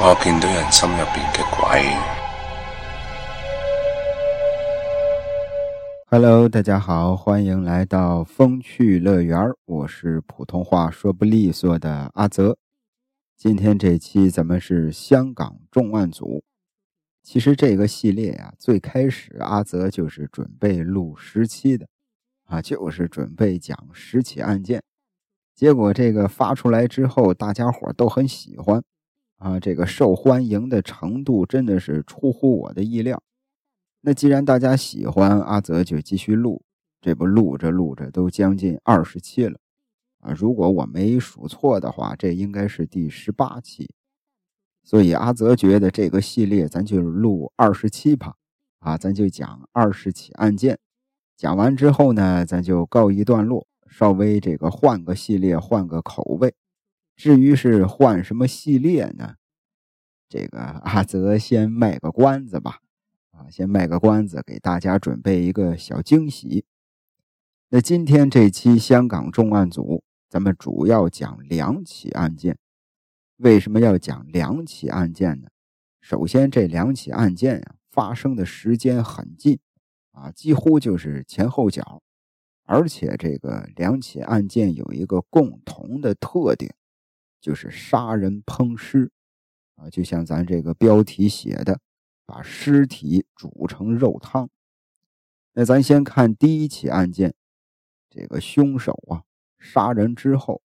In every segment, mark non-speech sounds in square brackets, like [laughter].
我见到人心入边嘅鬼。Hello，大家好，欢迎来到风趣乐园我是普通话说不利索的阿泽。今天这期咱们是香港重案组。其实这个系列呀，最开始阿泽就是准备录十期的，啊，就是准备讲十起案件。结果这个发出来之后，大家伙都很喜欢，啊，这个受欢迎的程度真的是出乎我的意料。那既然大家喜欢，阿泽就继续录。这不录着录着都将近二十期了，啊，如果我没数错的话，这应该是第十八期。所以阿泽觉得这个系列咱就录二十七吧，啊，咱就讲二十起案件，讲完之后呢，咱就告一段落，稍微这个换个系列，换个口味。至于是换什么系列呢？这个阿泽先卖个关子吧，啊，先卖个关子，给大家准备一个小惊喜。那今天这期香港重案组，咱们主要讲两起案件。为什么要讲两起案件呢？首先，这两起案件呀发生的时间很近，啊，几乎就是前后脚，而且这个两起案件有一个共同的特点，就是杀人烹尸，啊，就像咱这个标题写的，把尸体煮成肉汤。那咱先看第一起案件，这个凶手啊杀人之后。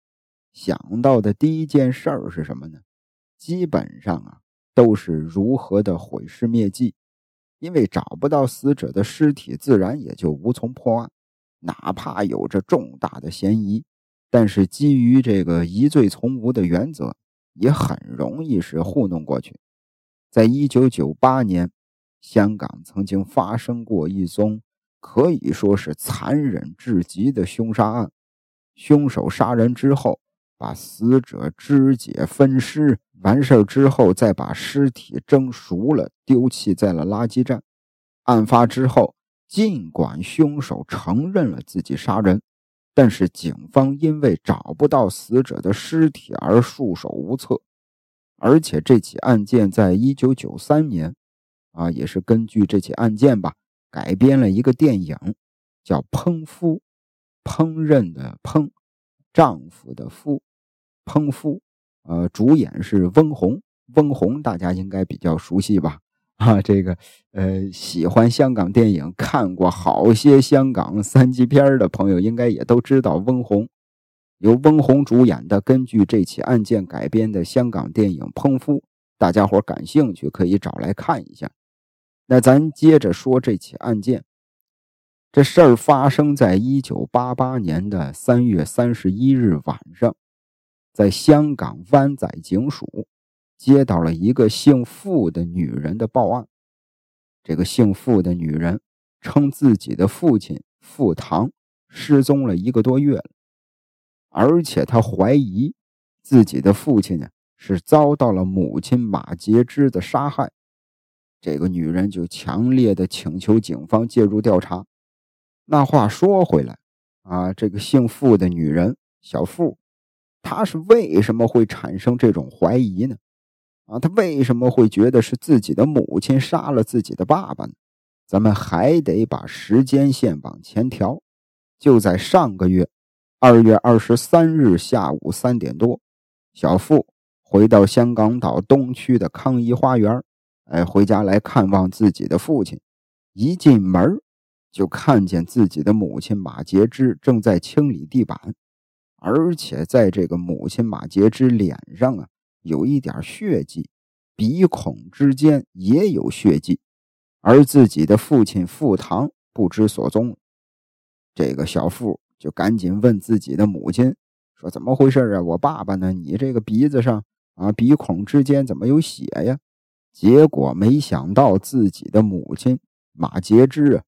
想到的第一件事儿是什么呢？基本上啊，都是如何的毁尸灭迹，因为找不到死者的尸体，自然也就无从破案。哪怕有着重大的嫌疑，但是基于这个疑罪从无的原则，也很容易是糊弄过去。在一九九八年，香港曾经发生过一宗可以说是残忍至极的凶杀案，凶手杀人之后。把死者肢解分尸完事之后，再把尸体蒸熟了，丢弃在了垃圾站。案发之后，尽管凶手承认了自己杀人，但是警方因为找不到死者的尸体而束手无策。而且这起案件在一九九三年，啊，也是根据这起案件吧改编了一个电影，叫《烹夫》，烹饪的烹。丈夫的夫，烹夫，呃，主演是翁虹，翁虹大家应该比较熟悉吧？啊，这个，呃，喜欢香港电影、看过好些香港三级片的朋友，应该也都知道翁虹。由翁虹主演的，根据这起案件改编的香港电影《烹夫》，大家伙感兴趣可以找来看一下。那咱接着说这起案件。这事儿发生在一九八八年的三月三十一日晚上，在香港湾仔警署接到了一个姓傅的女人的报案。这个姓傅的女人称自己的父亲傅唐失踪了一个多月了，而且她怀疑自己的父亲呢是遭到了母亲马杰之的杀害。这个女人就强烈的请求警方介入调查。那话说回来，啊，这个姓傅的女人小傅，她是为什么会产生这种怀疑呢？啊，他为什么会觉得是自己的母亲杀了自己的爸爸呢？咱们还得把时间线往前调。就在上个月二月二十三日下午三点多，小付回到香港岛东区的康怡花园，哎，回家来看望自己的父亲。一进门就看见自己的母亲马杰芝正在清理地板，而且在这个母亲马杰芝脸上啊有一点血迹，鼻孔之间也有血迹，而自己的父亲傅堂不知所踪。这个小傅就赶紧问自己的母亲说：“怎么回事啊？我爸爸呢？你这个鼻子上啊鼻孔之间怎么有血呀？”结果没想到自己的母亲马杰之啊。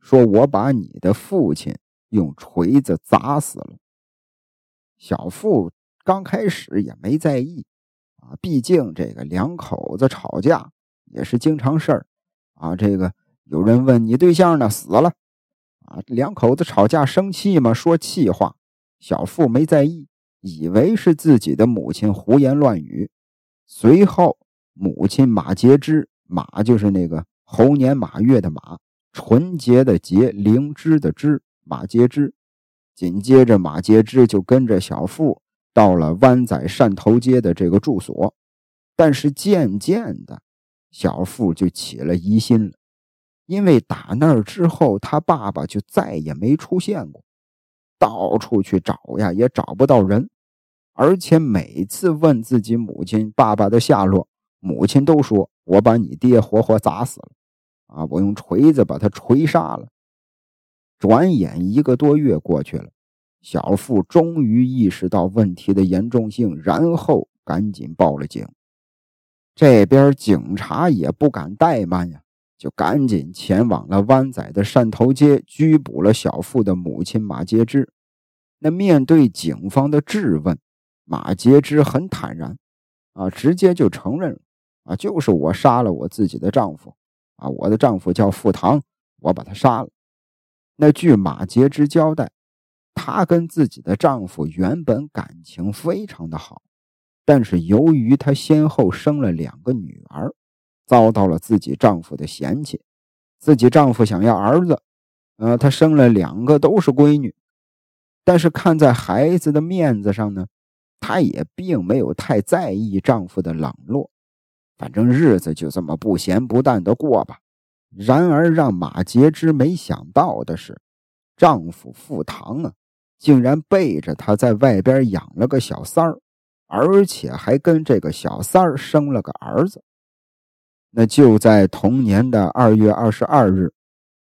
说：“我把你的父亲用锤子砸死了。”小傅刚开始也没在意啊，毕竟这个两口子吵架也是经常事儿啊。这个有人问你对象呢，死了啊？两口子吵架生气嘛，说气话。小富没在意，以为是自己的母亲胡言乱语。随后，母亲马杰之，马就是那个猴年马月的马，纯洁的洁，灵芝的芝，马杰之。紧接着，马杰之就跟着小富到了湾仔汕头街的这个住所，但是渐渐的，小富就起了疑心了，因为打那儿之后，他爸爸就再也没出现过，到处去找呀，也找不到人。而且每次问自己母亲、爸爸的下落，母亲都说：“我把你爹活活砸死了，啊，我用锤子把他锤杀了。”转眼一个多月过去了，小付终于意识到问题的严重性，然后赶紧报了警。这边警察也不敢怠慢呀，就赶紧前往了湾仔的汕头街，拘捕了小付的母亲马杰芝。那面对警方的质问，马杰芝很坦然，啊，直接就承认，啊，就是我杀了我自己的丈夫，啊，我的丈夫叫付堂，我把他杀了。那据马杰之交代，她跟自己的丈夫原本感情非常的好，但是由于她先后生了两个女儿，遭到了自己丈夫的嫌弃，自己丈夫想要儿子，呃，她生了两个都是闺女，但是看在孩子的面子上呢。她也并没有太在意丈夫的冷落，反正日子就这么不咸不淡的过吧。然而让马杰之没想到的是，丈夫付堂啊，竟然背着他在外边养了个小三儿，而且还跟这个小三儿生了个儿子。那就在同年的二月二十二日，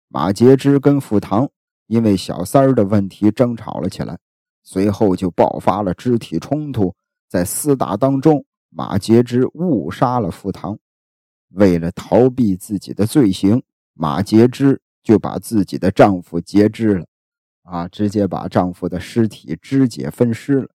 马杰之跟傅堂因为小三儿的问题争吵了起来。随后就爆发了肢体冲突，在厮打当中，马杰之误杀了傅堂。为了逃避自己的罪行，马杰之就把自己的丈夫截肢了，啊，直接把丈夫的尸体肢解分尸了。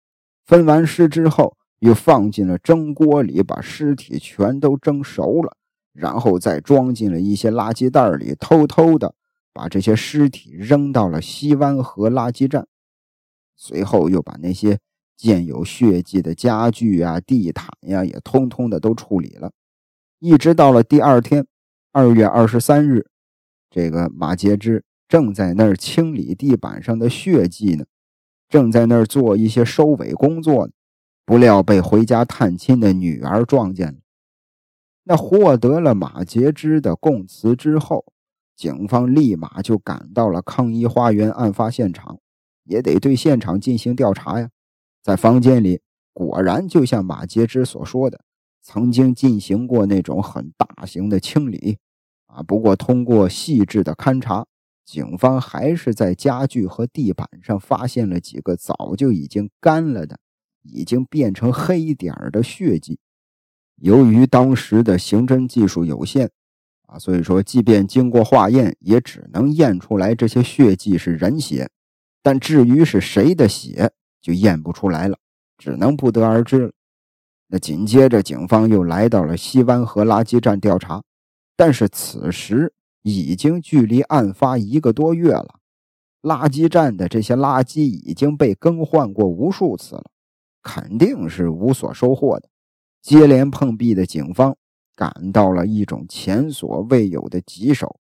分完尸之后，又放进了蒸锅里，把尸体全都蒸熟了，然后再装进了一些垃圾袋里，偷偷的把这些尸体扔到了西湾河垃圾站。随后又把那些溅有血迹的家具啊、地毯呀，也通通的都处理了。一直到了第二天，二月二十三日，这个马杰之正在那儿清理地板上的血迹呢，正在那儿做一些收尾工作呢，不料被回家探亲的女儿撞见了。那获得了马杰之的供词之后，警方立马就赶到了康一花园案发现场。也得对现场进行调查呀，在房间里果然就像马杰之所说的，曾经进行过那种很大型的清理啊。不过通过细致的勘查，警方还是在家具和地板上发现了几个早就已经干了的、已经变成黑点儿的血迹。由于当时的刑侦技术有限啊，所以说即便经过化验，也只能验出来这些血迹是人血。但至于是谁的血，就验不出来了，只能不得而知了。那紧接着，警方又来到了西湾河垃圾站调查，但是此时已经距离案发一个多月了，垃圾站的这些垃圾已经被更换过无数次了，肯定是无所收获的。接连碰壁的警方感到了一种前所未有的棘手：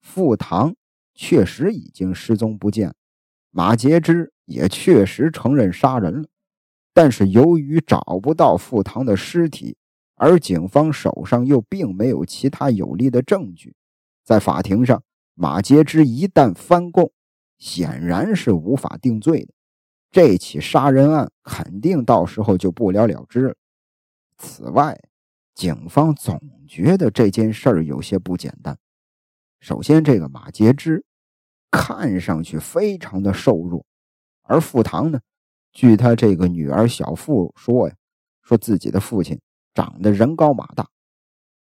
付堂确实已经失踪不见。马杰之也确实承认杀人了，但是由于找不到付堂的尸体，而警方手上又并没有其他有力的证据，在法庭上，马杰之一旦翻供，显然是无法定罪的，这起杀人案肯定到时候就不了了之了。此外，警方总觉得这件事儿有些不简单。首先，这个马杰之。看上去非常的瘦弱，而付堂呢，据他这个女儿小付说呀，说自己的父亲长得人高马大。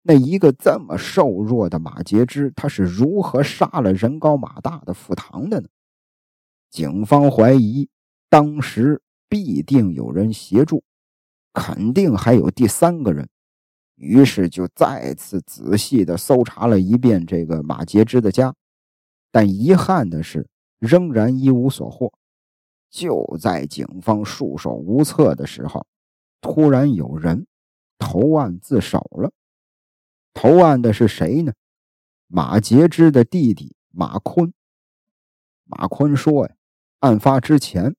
那一个这么瘦弱的马杰之，他是如何杀了人高马大的傅堂的呢？警方怀疑当时必定有人协助，肯定还有第三个人，于是就再次仔细的搜查了一遍这个马杰之的家。但遗憾的是，仍然一无所获。就在警方束手无策的时候，突然有人投案自首了。投案的是谁呢？马杰之的弟弟马坤。马坤说呀，案发之前，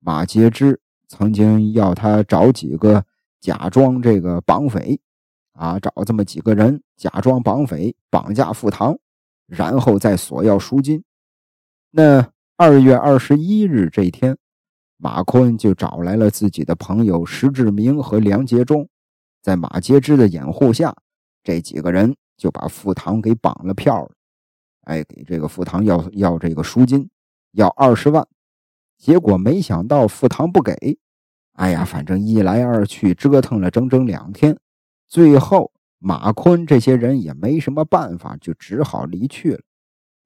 马杰之曾经要他找几个假装这个绑匪，啊，找这么几个人假装绑匪绑架付堂，然后再索要赎金。那二月二十一日这天，马坤就找来了自己的朋友石志明和梁杰忠，在马杰之的掩护下。这几个人就把付堂给绑了票了，哎，给这个付堂要要这个赎金，要二十万。结果没想到付堂不给，哎呀，反正一来二去折腾了整整两天，最后马坤这些人也没什么办法，就只好离去了。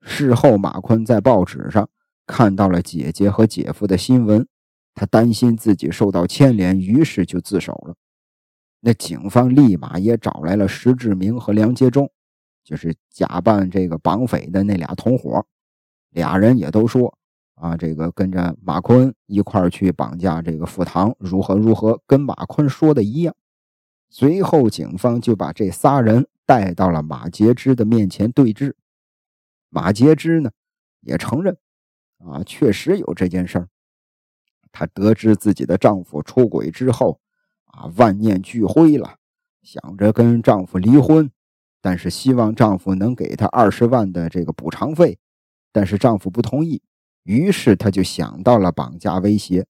事后，马坤在报纸上看到了姐姐和姐夫的新闻，他担心自己受到牵连，于是就自首了。那警方立马也找来了石志明和梁杰忠，就是假扮这个绑匪的那俩同伙。俩人也都说啊，这个跟着马坤一块去绑架这个付堂，如何如何，跟马坤说的一样。随后，警方就把这仨人带到了马杰之的面前对质。马杰之呢，也承认啊，确实有这件事儿。她得知自己的丈夫出轨之后。万念俱灰了，想着跟丈夫离婚，但是希望丈夫能给她二十万的这个补偿费，但是丈夫不同意，于是她就想到了绑架威胁。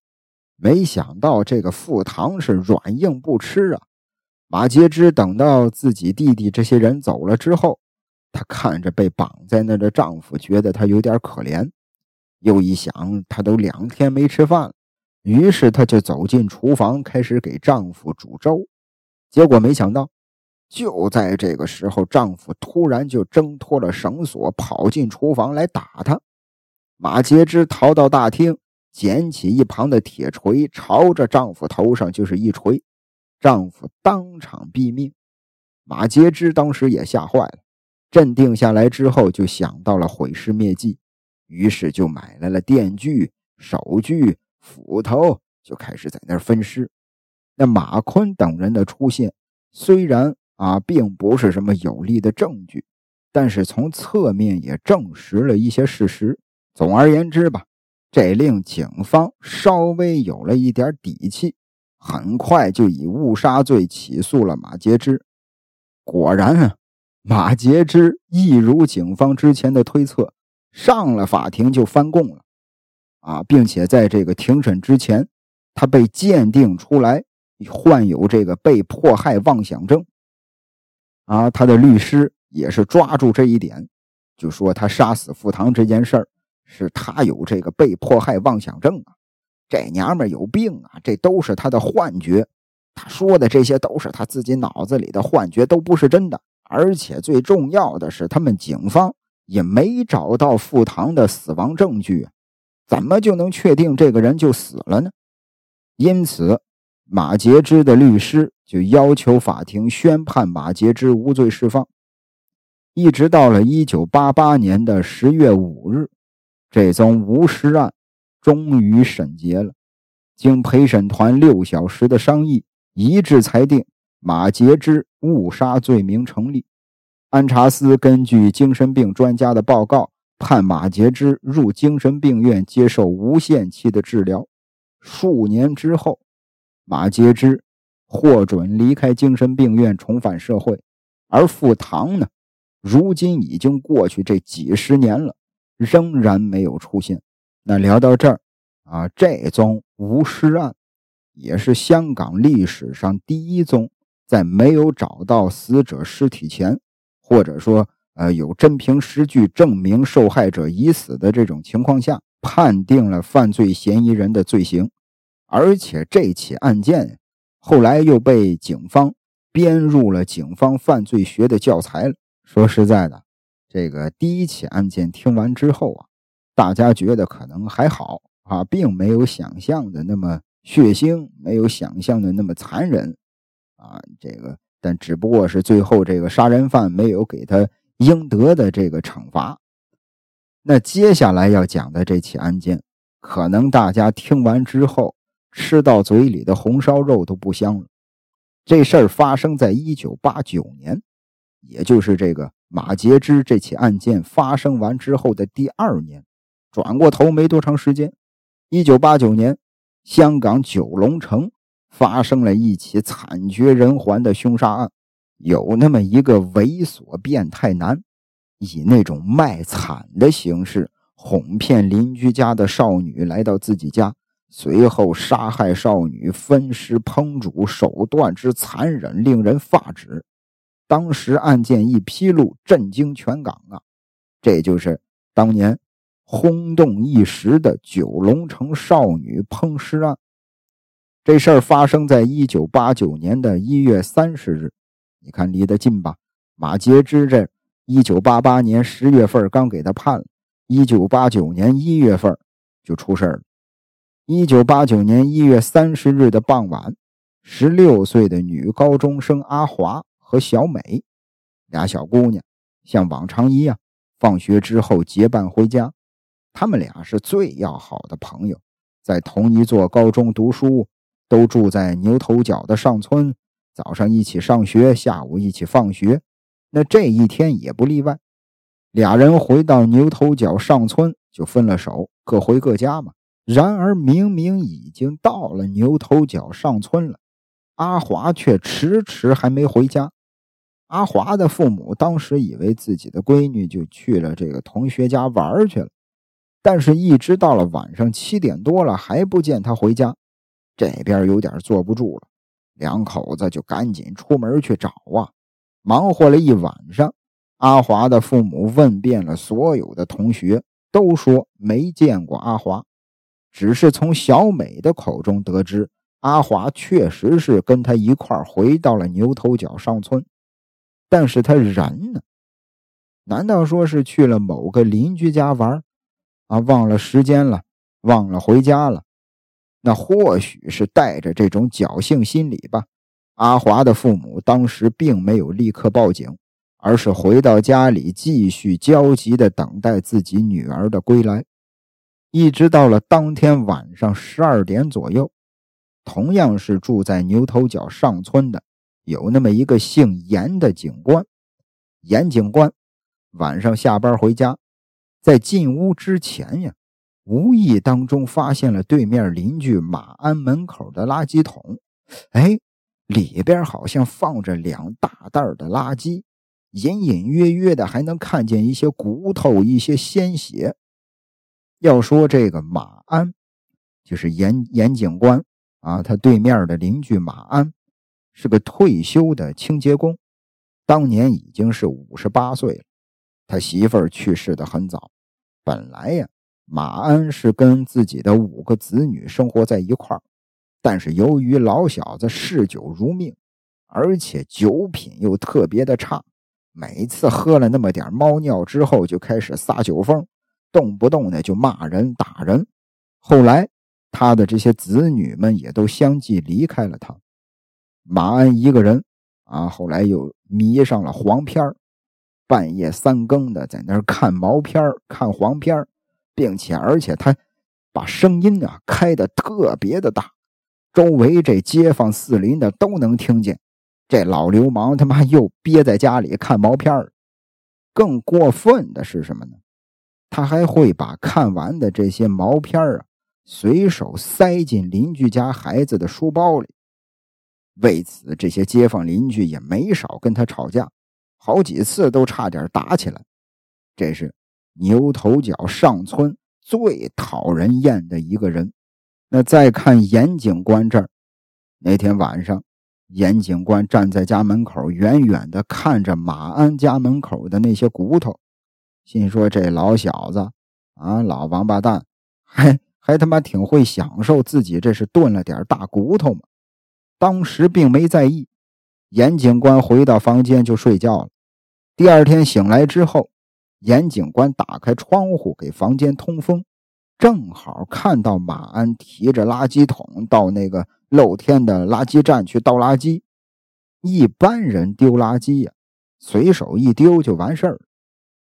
没想到这个傅堂是软硬不吃啊！马杰之等到自己弟弟这些人走了之后，她看着被绑在那的丈夫，觉得他有点可怜，又一想，他都两天没吃饭了。于是她就走进厨房，开始给丈夫煮粥。结果没想到，就在这个时候，丈夫突然就挣脱了绳索，跑进厨房来打她。马杰之逃到大厅，捡起一旁的铁锤，朝着丈夫头上就是一锤，丈夫当场毙命。马杰之当时也吓坏了，镇定下来之后，就想到了毁尸灭迹，于是就买来了电锯、手锯。斧头就开始在那儿分尸。那马坤等人的出现，虽然啊并不是什么有力的证据，但是从侧面也证实了一些事实。总而言之吧，这令警方稍微有了一点底气，很快就以误杀罪起诉了马杰之。果然啊，马杰之一如警方之前的推测，上了法庭就翻供了。啊，并且在这个庭审之前，他被鉴定出来患有这个被迫害妄想症。啊，他的律师也是抓住这一点，就说他杀死付堂这件事儿是他有这个被迫害妄想症啊，这娘们有病啊，这都是他的幻觉。他说的这些都是他自己脑子里的幻觉，都不是真的。而且最重要的是，他们警方也没找到付堂的死亡证据。怎么就能确定这个人就死了呢？因此，马杰之的律师就要求法庭宣判马杰之无罪释放。一直到了一九八八年的十月五日，这宗无尸案终于审结了。经陪审团六小时的商议，一致裁定马杰之误杀罪名成立。安查斯根据精神病专家的报告。判马杰之入精神病院接受无限期的治疗，数年之后，马杰之获准离开精神病院，重返社会。而付堂呢，如今已经过去这几十年了，仍然没有出现。那聊到这儿啊，这宗无尸案也是香港历史上第一宗在没有找到死者尸体前，或者说。呃，有真凭实据证明受害者已死的这种情况下，判定了犯罪嫌疑人的罪行，而且这起案件后来又被警方编入了警方犯罪学的教材了。说实在的，这个第一起案件听完之后啊，大家觉得可能还好啊，并没有想象的那么血腥，没有想象的那么残忍啊。这个，但只不过是最后这个杀人犯没有给他。应得的这个惩罚。那接下来要讲的这起案件，可能大家听完之后，吃到嘴里的红烧肉都不香了。这事儿发生在一九八九年，也就是这个马杰之这起案件发生完之后的第二年。转过头没多长时间，一九八九年，香港九龙城发生了一起惨绝人寰的凶杀案。有那么一个猥琐变态男，以那种卖惨的形式哄骗邻居家的少女来到自己家，随后杀害少女，分尸烹煮，手段之残忍令人发指。当时案件一披露，震惊全港啊！这就是当年轰动一时的九龙城少女烹尸案。这事儿发生在一九八九年的一月三十日。你看离得近吧？马杰之这一九八八年十月份刚给他判了，一九八九年一月份就出事了。一九八九年一月三十日的傍晚，十六岁的女高中生阿华和小美俩小姑娘，像往常一样，放学之后结伴回家。他们俩是最要好的朋友，在同一座高中读书，都住在牛头角的上村。早上一起上学，下午一起放学，那这一天也不例外。俩人回到牛头角上村就分了手，各回各家嘛。然而明明已经到了牛头角上村了，阿华却迟迟还没回家。阿华的父母当时以为自己的闺女就去了这个同学家玩去了，但是一直到了晚上七点多了还不见她回家，这边有点坐不住了。两口子就赶紧出门去找啊，忙活了一晚上。阿华的父母问遍了所有的同学，都说没见过阿华，只是从小美的口中得知，阿华确实是跟他一块回到了牛头角上村，但是他人呢？难道说是去了某个邻居家玩？啊，忘了时间了，忘了回家了？那或许是带着这种侥幸心理吧。阿华的父母当时并没有立刻报警，而是回到家里继续焦急地等待自己女儿的归来。一直到了当天晚上十二点左右，同样是住在牛头角上村的，有那么一个姓严的警官。严警官晚上下班回家，在进屋之前呀。无意当中发现了对面邻居马安门口的垃圾桶，哎，里边好像放着两大袋的垃圾，隐隐约约的还能看见一些骨头、一些鲜血。要说这个马安，就是严严警官啊，他对面的邻居马安是个退休的清洁工，当年已经是五十八岁了。他媳妇儿去世的很早，本来呀。马安是跟自己的五个子女生活在一块儿，但是由于老小子嗜酒如命，而且酒品又特别的差，每次喝了那么点猫尿之后就开始撒酒疯，动不动的就骂人打人。后来他的这些子女们也都相继离开了他，马安一个人啊，后来又迷上了黄片半夜三更的在那儿看毛片看黄片并且，而且他把声音啊开的特别的大，周围这街坊四邻的都能听见。这老流氓他妈又憋在家里看毛片儿。更过分的是什么呢？他还会把看完的这些毛片啊随手塞进邻居家孩子的书包里。为此，这些街坊邻居也没少跟他吵架，好几次都差点打起来。这是。牛头角上村最讨人厌的一个人。那再看严警官这儿，那天晚上，严警官站在家门口，远远的看着马安家门口的那些骨头，心说：“这老小子啊，老王八蛋，还 [laughs] 还他妈挺会享受自己，这是炖了点大骨头嘛。”当时并没在意。严警官回到房间就睡觉了。第二天醒来之后。严警官打开窗户给房间通风，正好看到马安提着垃圾桶到那个露天的垃圾站去倒垃圾。一般人丢垃圾呀，随手一丢就完事儿。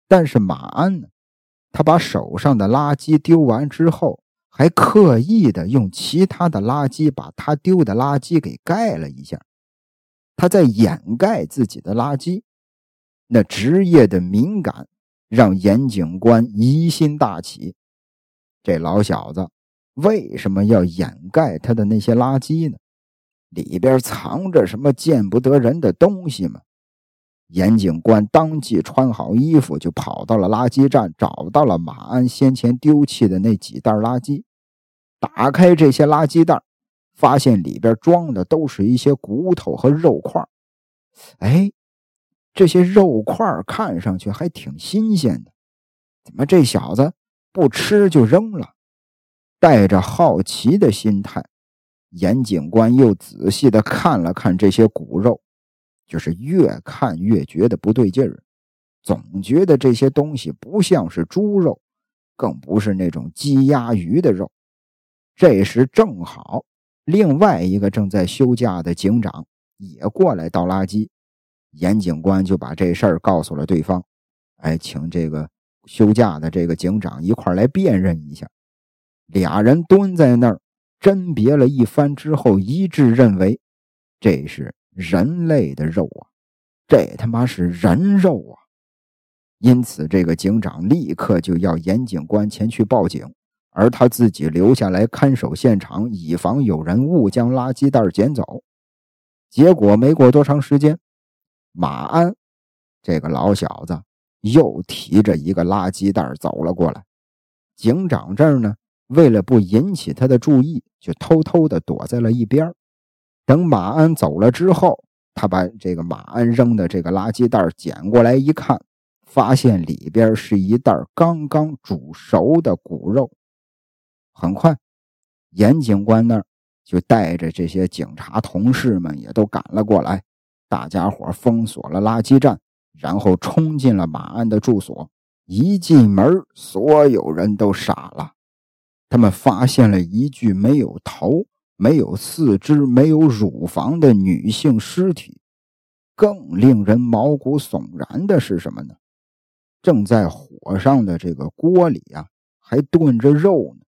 但是马安呢，他把手上的垃圾丢完之后，还刻意的用其他的垃圾把他丢的垃圾给盖了一下。他在掩盖自己的垃圾。那职业的敏感让严警官疑心大起。这老小子为什么要掩盖他的那些垃圾呢？里边藏着什么见不得人的东西吗？严警官当即穿好衣服，就跑到了垃圾站，找到了马鞍先前丢弃的那几袋垃圾。打开这些垃圾袋，发现里边装的都是一些骨头和肉块。哎，这些肉块看上去还挺新鲜的，怎么这小子不吃就扔了？带着好奇的心态。严警官又仔细的看了看这些骨肉，就是越看越觉得不对劲儿，总觉得这些东西不像是猪肉，更不是那种鸡鸭鱼的肉。这时正好，另外一个正在休假的警长也过来倒垃圾，严警官就把这事儿告诉了对方，哎，请这个休假的这个警长一块来辨认一下。俩人蹲在那儿。甄别了一番之后，一致认为这是人类的肉啊，这他妈是人肉啊！因此，这个警长立刻就要严警官前去报警，而他自己留下来看守现场，以防有人误将垃圾袋捡走。结果没过多长时间，马鞍这个老小子又提着一个垃圾袋走了过来。警长这儿呢？为了不引起他的注意，就偷偷的躲在了一边。等马鞍走了之后，他把这个马鞍扔的这个垃圾袋捡过来一看，发现里边是一袋刚刚煮熟的骨肉。很快，严警官那儿就带着这些警察同事们也都赶了过来，大家伙封锁了垃圾站，然后冲进了马鞍的住所。一进门，所有人都傻了。他们发现了一具没有头、没有四肢、没有乳房的女性尸体。更令人毛骨悚然的是什么呢？正在火上的这个锅里啊，还炖着肉呢。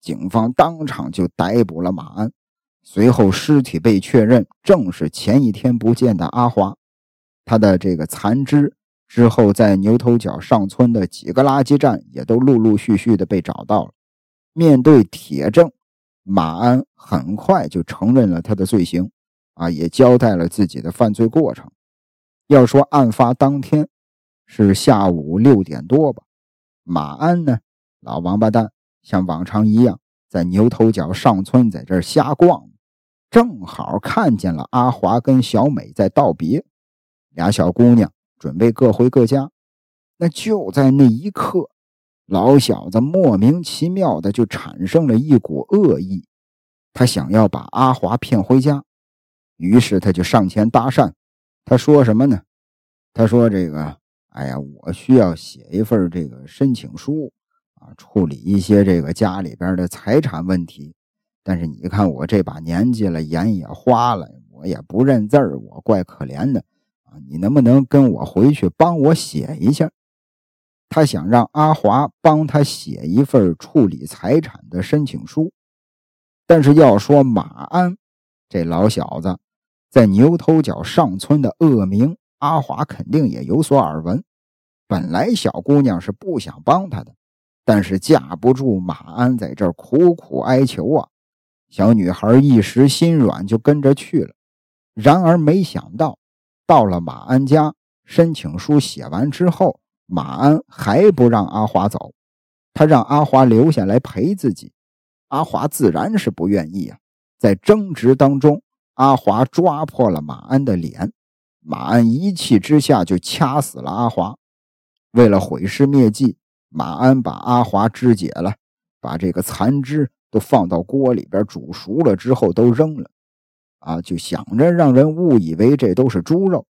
警方当场就逮捕了马鞍。随后，尸体被确认正是前一天不见的阿华。他的这个残肢之后，在牛头角上村的几个垃圾站也都陆陆续续的被找到了。面对铁证，马鞍很快就承认了他的罪行，啊，也交代了自己的犯罪过程。要说案发当天是下午六点多吧，马鞍呢，老王八蛋，像往常一样在牛头角上村在这瞎逛，正好看见了阿华跟小美在道别，俩小姑娘准备各回各家。那就在那一刻。老小子莫名其妙的就产生了一股恶意，他想要把阿华骗回家，于是他就上前搭讪。他说什么呢？他说：“这个，哎呀，我需要写一份这个申请书啊，处理一些这个家里边的财产问题。但是你看我这把年纪了，眼也花了，我也不认字儿，我怪可怜的啊。你能不能跟我回去帮我写一下？”他想让阿华帮他写一份处理财产的申请书，但是要说马鞍这老小子在牛头角上村的恶名，阿华肯定也有所耳闻。本来小姑娘是不想帮他的，但是架不住马鞍在这儿苦苦哀求啊，小女孩一时心软就跟着去了。然而没想到，到了马鞍家，申请书写完之后。马鞍还不让阿华走，他让阿华留下来陪自己。阿华自然是不愿意啊。在争执当中，阿华抓破了马鞍的脸，马鞍一气之下就掐死了阿华。为了毁尸灭迹，马鞍把阿华肢解了，把这个残肢都放到锅里边煮熟了之后都扔了。啊，就想着让人误以为这都是猪肉，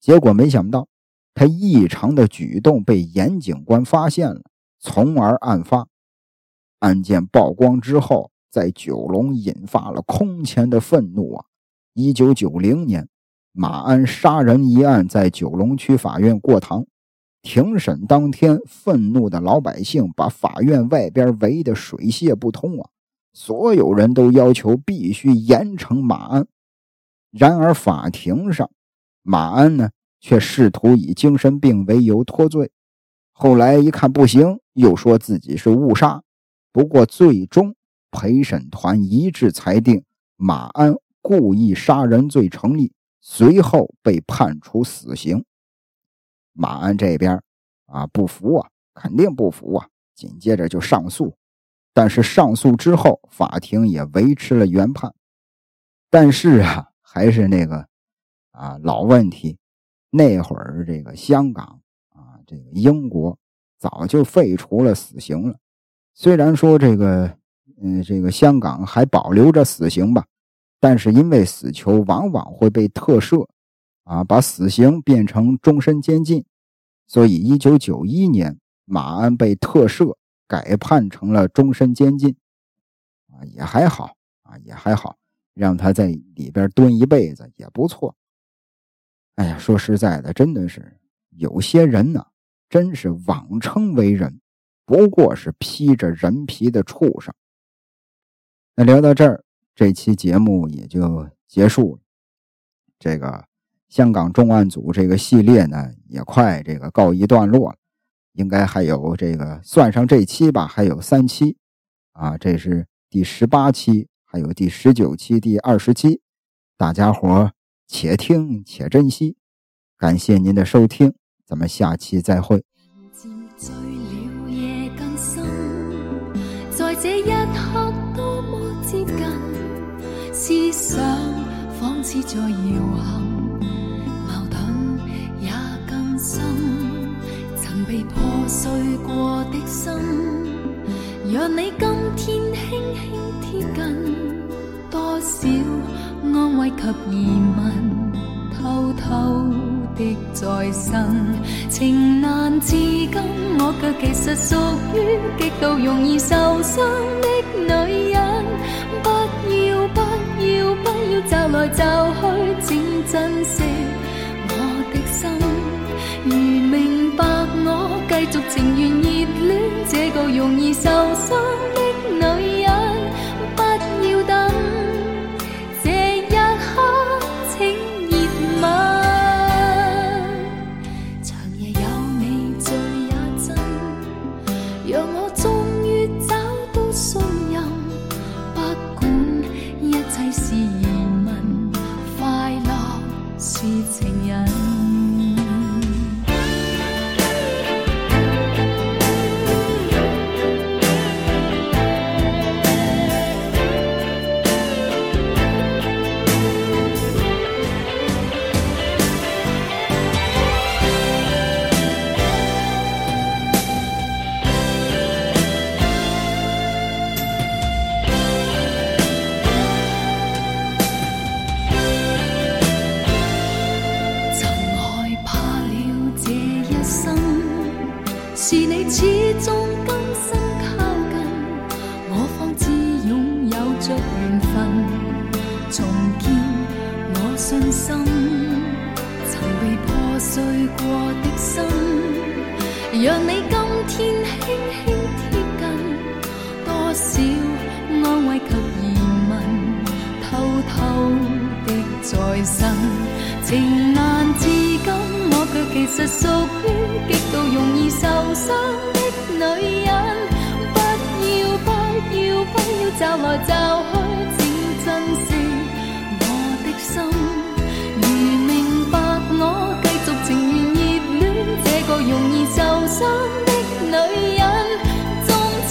结果没想到。他异常的举动被严警官发现了，从而案发。案件曝光之后，在九龙引发了空前的愤怒啊！一九九零年，马鞍杀人一案在九龙区法院过堂。庭审当天，愤怒的老百姓把法院外边围得水泄不通啊！所有人都要求必须严惩马鞍。然而法庭上，马鞍呢却试图以精神病为由脱罪。后来一看不行，又说自己是误杀。不过最终陪审团一致裁定马鞍故意杀人罪成立，随后被判处死刑。马鞍这边啊不服啊，肯定不服啊，紧接着就上诉。但是上诉之后，法庭也维持了原判。但是啊，还是那个啊老问题，那会儿这个香港啊，这个英国早就废除了死刑了。虽然说这个嗯，这个香港还保留着死刑吧，但是因为死囚往往会被特赦，啊，把死刑变成终身监禁，所以一九九一年马鞍被特赦。改判成了终身监禁，啊，也还好啊，也还好，让他在里边蹲一辈子也不错。哎呀，说实在的，真的是有些人呢，真是妄称为人，不过是披着人皮的畜生。那聊到这儿，这期节目也就结束了。这个香港重案组这个系列呢，也快这个告一段落了。应该还有这个，算上这期吧，还有三期，啊，这是第十八期，还有第十九期、第二十期，大家伙且听且珍惜。感谢您的收听，咱们下期再会。在这一刻多么接近，思想似在摇晃，矛盾也更深。曾被破碎过的心，让你今天轻轻贴近，多少安慰及疑问，偷偷的再生。情难自禁，我却其实属于极度容易受伤的女来就去，请珍惜我的心，如明白。我继续情愿热恋这个容易受伤少安慰及疑问，偷偷的再生。情难自禁，我却其实属于极度容易受伤的女人。不要不要不要骤来骤去，请珍惜我的心。如明白我，继续情愿热恋这个容易受。伤的女人，终此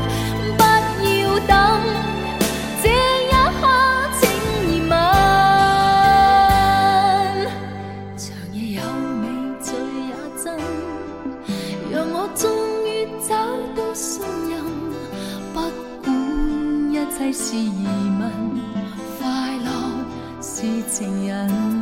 是疑问，快乐是情人。